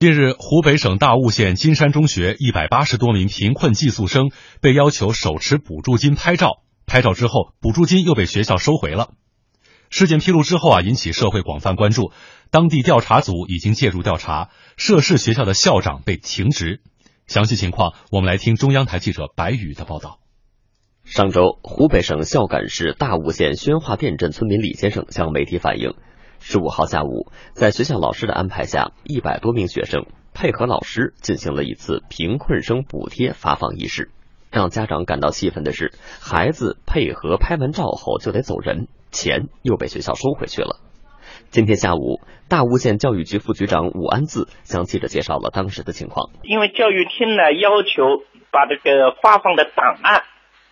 近日，湖北省大悟县金山中学一百八十多名贫困寄宿生被要求手持补助金拍照，拍照之后，补助金又被学校收回了。事件披露之后啊，引起社会广泛关注。当地调查组已经介入调查，涉事学校的校长被停职。详细情况，我们来听中央台记者白宇的报道。上周，湖北省孝感市大悟县宣化店镇村民李先生向媒体反映。十五号下午，在学校老师的安排下，一百多名学生配合老师进行了一次贫困生补贴发放仪式。让家长感到气愤的是，孩子配合拍完照后就得走人，钱又被学校收回去了。今天下午，大悟县教育局副局长武安字向记者介绍了当时的情况。因为教育厅呢要求把这个发放的档案。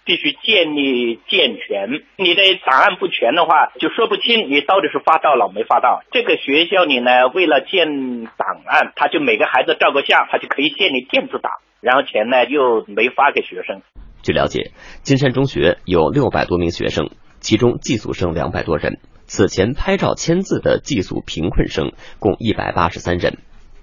必须建立健全，你的档案不全的话，就说不清你到底是发到了没发到。这个学校里呢，为了建档案，他就每个孩子照个相，他就可以建立电子档，然后钱呢又没发给学生。据了解，金山中学有六百多名学生，其中寄宿生两百多人，此前拍照签字的寄宿贫困生共一百八十三人。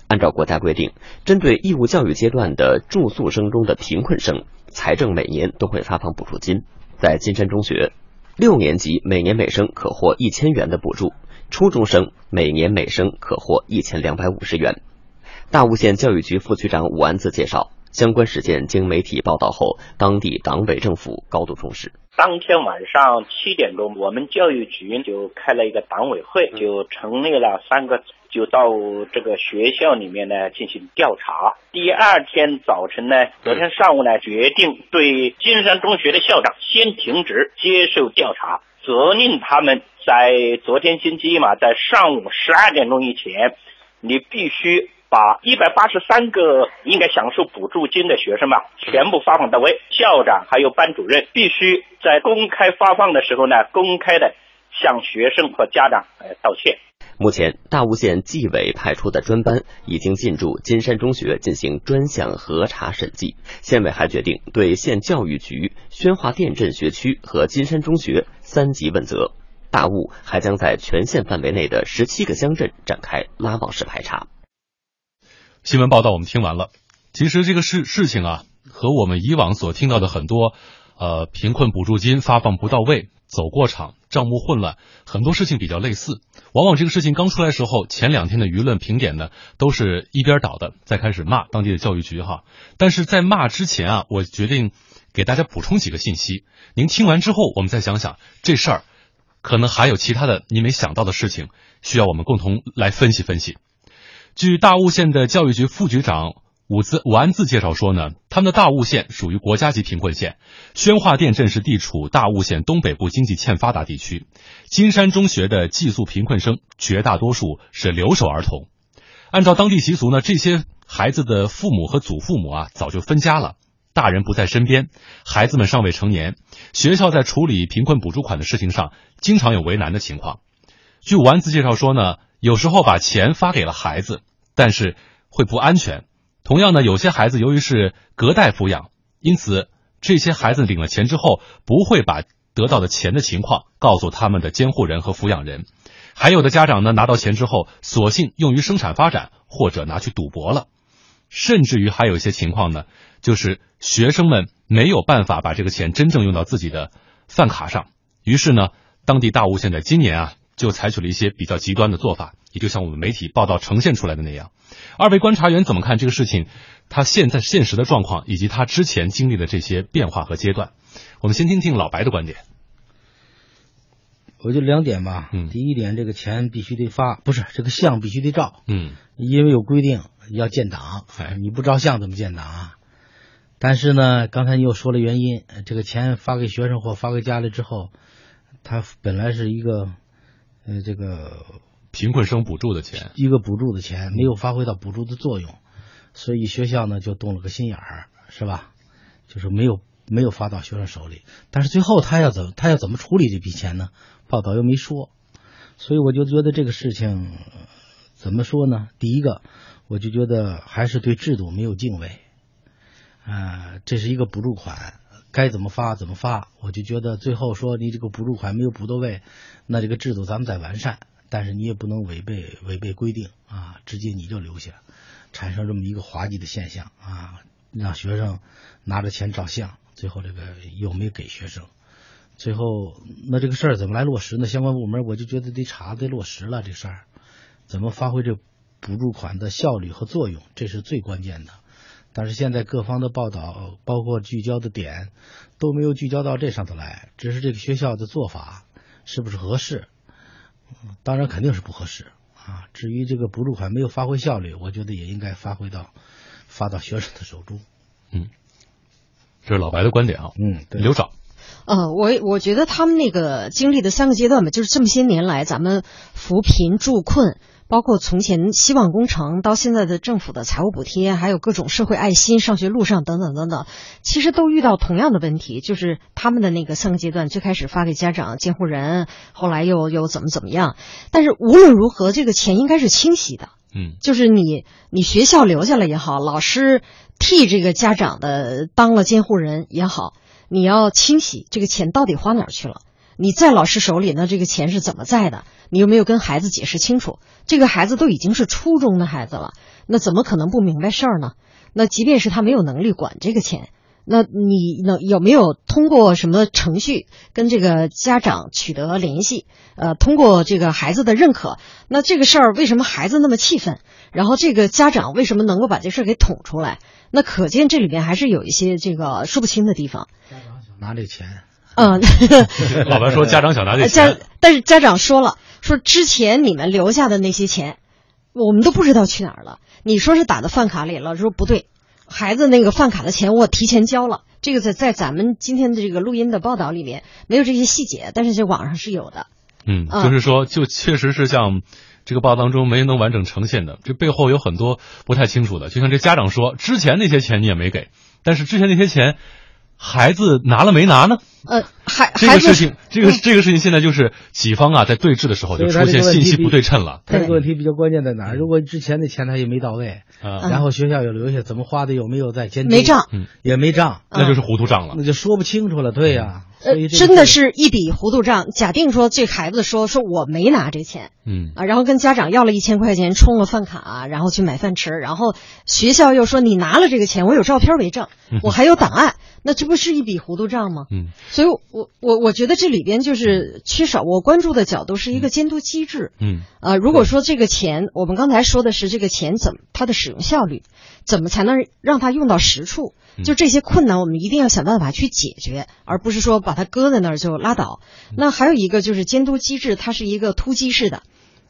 按照国家规定，针对义务教育阶段的住宿生中的贫困生。财政每年都会发放补助金，在金山中学，六年级每年每生可获一千元的补助，初中生每年每生可获一千两百五十元。大悟县教育局副局长武安子介绍，相关事件经媒体报道后，当地党委政府高度重视。当天晚上七点钟，我们教育局就开了一个党委会，就成立了三个。就到这个学校里面呢进行调查。第二天早晨呢，昨天上午呢，决定对金山中学的校长先停职接受调查，责令他们在昨天星期一嘛，在上午十二点钟以前，你必须把一百八十三个应该享受补助金的学生嘛全部发放到位。校长还有班主任必须在公开发放的时候呢，公开的向学生和家长呃道歉。目前，大悟县纪委派出的专班已经进驻金山中学进行专项核查审计。县委还决定对县教育局宣化店镇学区和金山中学三级问责。大悟还将在全县范围内的十七个乡镇展开拉网式排查。新闻报道我们听完了。其实这个事事情啊，和我们以往所听到的很多，呃，贫困补助金发放不到位。走过场，账目混乱，很多事情比较类似。往往这个事情刚出来时候，前两天的舆论评点呢，都是一边倒的，在开始骂当地的教育局哈。但是在骂之前啊，我决定给大家补充几个信息。您听完之后，我们再想想这事儿，可能还有其他的您没想到的事情，需要我们共同来分析分析。据大悟县的教育局副局长。武字武安自介绍说呢，他们的大悟县属于国家级贫困县，宣化店镇是地处大悟县东北部经济欠发达地区。金山中学的寄宿贫困生绝大多数是留守儿童，按照当地习俗呢，这些孩子的父母和祖父母啊早就分家了，大人不在身边，孩子们尚未成年，学校在处理贫困补助款的事情上经常有为难的情况。据武安字介绍说呢，有时候把钱发给了孩子，但是会不安全。同样呢，有些孩子由于是隔代抚养，因此这些孩子领了钱之后，不会把得到的钱的情况告诉他们的监护人和抚养人。还有的家长呢，拿到钱之后，索性用于生产发展或者拿去赌博了。甚至于还有一些情况呢，就是学生们没有办法把这个钱真正用到自己的饭卡上。于是呢，当地大悟现在今年啊，就采取了一些比较极端的做法。也就像我们媒体报道呈现出来的那样，二位观察员怎么看这个事情？他现在现实的状况，以及他之前经历的这些变化和阶段，我们先听听老白的观点。我就两点吧，嗯，第一点，这个钱必须得发，不是这个相必须得照，嗯，因为有规定要建档，哎，你不照相怎么建档啊？但是呢，刚才你又说了原因，这个钱发给学生或发给家里之后，他本来是一个，呃，这个。贫困生补助的钱，一个补助的钱没有发挥到补助的作用，所以学校呢就动了个心眼儿，是吧？就是没有没有发到学生手里。但是最后他要怎他要怎么处理这笔钱呢？报道又没说，所以我就觉得这个事情怎么说呢？第一个，我就觉得还是对制度没有敬畏。啊，这是一个补助款，该怎么发怎么发。我就觉得最后说你这个补助款没有补到位，那这个制度咱们再完善。但是你也不能违背违背规定啊，直接你就留下，产生这么一个滑稽的现象啊，让学生拿着钱照相，最后这个又没给学生，最后那这个事儿怎么来落实呢？相关部门我就觉得得查得落实了这事儿，怎么发挥这补助款的效率和作用，这是最关键的。但是现在各方的报道，包括聚焦的点，都没有聚焦到这上头来，只是这个学校的做法是不是合适？当然肯定是不合适啊。至于这个补助款没有发挥效率，我觉得也应该发挥到发到学生的手中。嗯，这是老白的观点啊。嗯，对。刘长，呃，我我觉得他们那个经历的三个阶段吧，就是这么些年来咱们扶贫助困。包括从前希望工程到现在的政府的财务补贴，还有各种社会爱心、上学路上等等等等，其实都遇到同样的问题，就是他们的那个三个阶段，最开始发给家长监护人，后来又又怎么怎么样。但是无论如何，这个钱应该是清晰的，嗯，就是你你学校留下来也好，老师替这个家长的当了监护人也好，你要清晰这个钱到底花哪儿去了。你在老师手里，那这个钱是怎么在的？你有没有跟孩子解释清楚？这个孩子都已经是初中的孩子了，那怎么可能不明白事儿呢？那即便是他没有能力管这个钱，那你能有没有通过什么程序跟这个家长取得联系？呃，通过这个孩子的认可，那这个事儿为什么孩子那么气愤？然后这个家长为什么能够把这事儿给捅出来？那可见这里边还是有一些这个说不清的地方。家长想拿这钱。嗯，老白说家长想拿这钱，但是家长说了，说之前你们留下的那些钱，我们都不知道去哪儿了。你说是打到饭卡里了，说不对，孩子那个饭卡的钱我提前交了。这个在在咱们今天的这个录音的报道里面没有这些细节，但是这网上是有的。嗯，就是说，就确实是像这个报当中没能完整呈现的，这背后有很多不太清楚的。就像这家长说，之前那些钱你也没给，但是之前那些钱。孩子拿了没拿呢？呃，还这个事情，这个这个事情现在就是己方啊，在对峙的时候就出现信息不对称了。他这个问题比较关键在哪儿？如果之前的钱他也没到位，然后学校又留下，怎么花的有没有在监督？没账，也没账，那就是糊涂账了，那就说不清楚了。对呀，呃，真的是一笔糊涂账。假定说这孩子说说我没拿这钱，嗯啊，然后跟家长要了一千块钱充了饭卡，然后去买饭吃，然后学校又说你拿了这个钱，我有照片为证，我还有档案。那这不是一笔糊涂账吗？嗯，所以，我我我觉得这里边就是缺少我关注的角度是一个监督机制。嗯，啊，如果说这个钱，我们刚才说的是这个钱怎么它的使用效率，怎么才能让它用到实处？就这些困难，我们一定要想办法去解决，而不是说把它搁在那儿就拉倒。那还有一个就是监督机制，它是一个突击式的，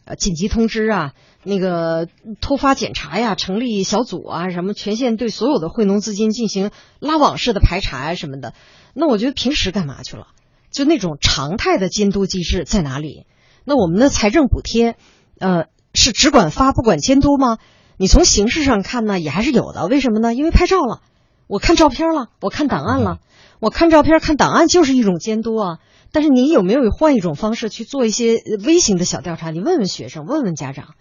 呃，紧急通知啊。那个突发检查呀，成立小组啊，什么全县对所有的惠农资金进行拉网式的排查啊什么的。那我觉得平时干嘛去了？就那种常态的监督机制在哪里？那我们的财政补贴，呃，是只管发不管监督吗？你从形式上看呢，也还是有的。为什么呢？因为拍照了，我看照片了，我看档案了，我看照片看档案就是一种监督啊。但是你有没有换一种方式去做一些微型的小调查？你问问学生，问问家长。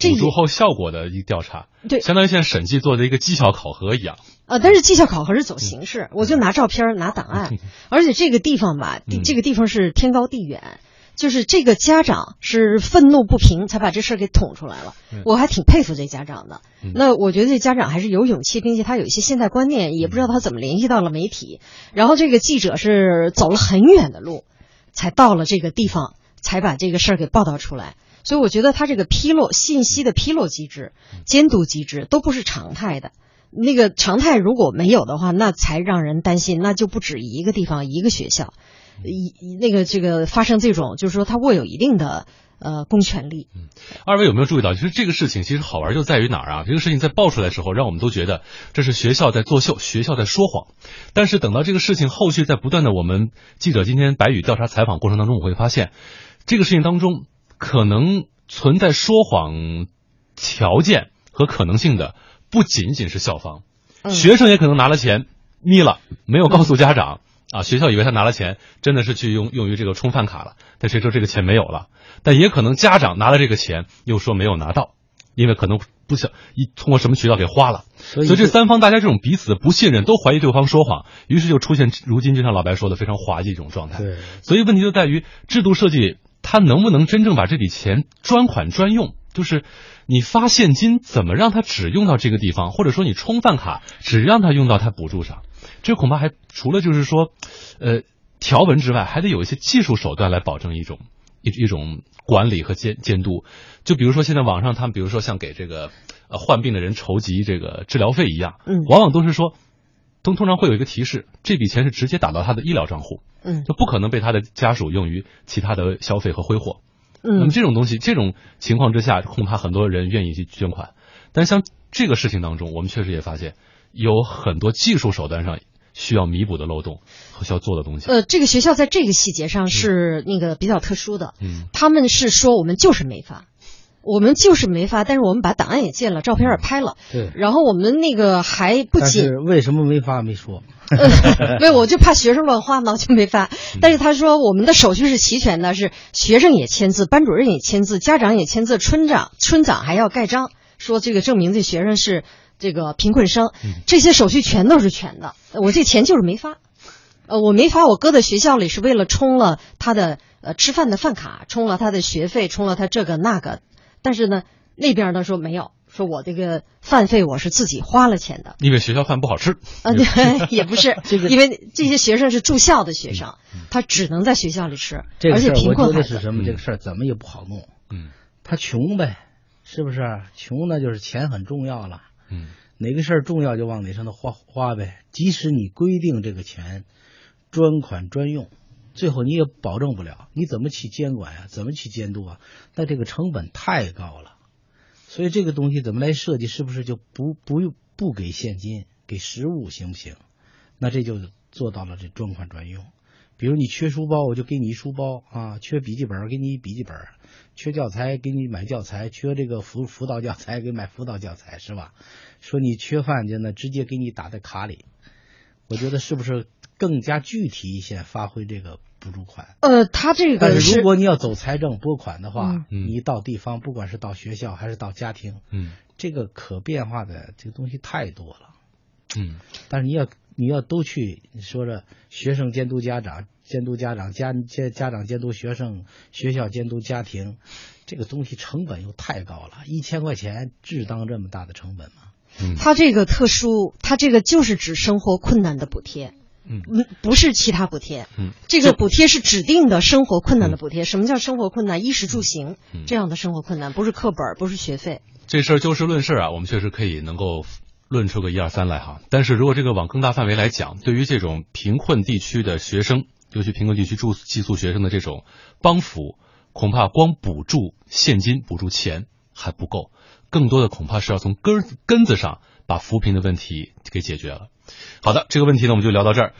补助后效果的一个调查，对，相当于现在审计做的一个绩效考核一样。呃，但是绩效考核是走形式，我就拿照片拿档案，而且这个地方吧，这个地方是天高地远，就是这个家长是愤怒不平才把这事儿给捅出来了。我还挺佩服这家长的。那我觉得这家长还是有勇气，并且他有一些现代观念，也不知道他怎么联系到了媒体。然后这个记者是走了很远的路，才到了这个地方，才把这个事儿给报道出来。所以我觉得他这个披露信息的披露机制、监督机制都不是常态的。那个常态如果没有的话，那才让人担心，那就不止一个地方、一个学校，一那个这个发生这种，就是说他握有一定的呃公权力。嗯，二位有没有注意到，其实这个事情其实好玩就在于哪儿啊？这个事情在爆出来的时候，让我们都觉得这是学校在作秀，学校在说谎。但是等到这个事情后续在不断的，我们记者今天白宇调查采访过程当中，我会发现这个事情当中。可能存在说谎条件和可能性的不仅仅是校方，学生也可能拿了钱眯了，没有告诉家长 啊。学校以为他拿了钱，真的是去用用于这个充饭卡了，但谁知道这个钱没有了？但也可能家长拿了这个钱，又说没有拿到，因为可能不想一通过什么渠道给花了。所以这三方大家这种彼此的不信任，都怀疑对方说谎，于是就出现如今就像老白说的非常滑稽这种状态。对，所以问题就在于制度设计。他能不能真正把这笔钱专款专用？就是你发现金怎么让他只用到这个地方，或者说你充饭卡只让他用到他补助上，这恐怕还除了就是说，呃，条文之外，还得有一些技术手段来保证一种一一种管理和监监督。就比如说现在网上他们，比如说像给这个呃患病的人筹集这个治疗费一样，嗯往往都是说。通通常会有一个提示，这笔钱是直接打到他的医疗账户，嗯就不可能被他的家属用于其他的消费和挥霍。嗯那么嗯这种东西，这种情况之下，恐怕很多人愿意去捐款。但像这个事情当中，我们确实也发现有很多技术手段上需要弥补的漏洞和需要做的东西。呃，这个学校在这个细节上是那个比较特殊的，嗯他们是说我们就是没发，我们就是没发，但是我们把档案也建了，照片也拍了，对。然后我们那个还不仅是为什么没发没说？呃，没有，我就怕学生乱花嘛，就没发。但是他说我们的手续是齐全的，是学生也签字，班主任也签字，家长也签字，村长村长还要盖章，说这个证明这学生是这个贫困生，这些手续全都是全的。呃我这钱就是没发，呃，我没发，我搁在学校里是为了充了他的呃吃饭的饭卡，充了他的学费，充了他这个那个。但是呢，那边呢说没有，说我这个饭费我是自己花了钱的。因为学校饭不好吃。啊，对，也不是，这个因为这些学生是住校的学生，他只能在学校里吃，而且贫困孩子。是什么？嗯这个事儿怎么也不好弄。嗯他穷呗，是不是？穷那就是钱很重要了，嗯哪个事儿重要就往哪上头花花呗。即使你规定这个钱专款专用，最后你也保证不了，你怎么去监管呀、怎么去监督啊？那这个成本太高了，所以这个东西怎么来设计？是不是就不不用不给现金，给实物行不行？那这就做到了这专款专用。比如你缺书包，我就给你一书包啊；缺笔记本，给你一笔记本；缺教材，给你买教材；缺这个辅辅导教材，给买辅导教材，是吧？说你缺饭就那，直接给你打在卡里。我觉得是不是更加具体一些，发挥这个补助款？呃，他这但个是如果你要走财政拨款的话，嗯。你到地方，不管是到学校还是到家庭，嗯。这个可变化的这个东西太多了。嗯。但是你要你要都去你说着学生监督家长，监督家长家家家长监督学生，学校监督家庭，这个东西成本又太高了，一千块钱值当这么大的成本吗？嗯。他这个特殊，他这个就是指生活困难的补贴，嗯嗯，不是其他补贴。嗯，这个补贴是指定的生活困难的补贴。什么叫生活困难？衣食住行嗯这样的生活困难，不是课本，不是学费。这事儿就事论事啊，我们确实可以能够论出个一二三来哈。但是如果这个往更大范围来讲，对于这种贫困地区的学生，尤其贫困地区住寄宿学生的这种帮扶，恐怕光补助现金、补助钱还不够，更多的恐怕是要从根儿根子上把扶贫的问题给解决了。好的，这个问题呢，我们就聊到这儿。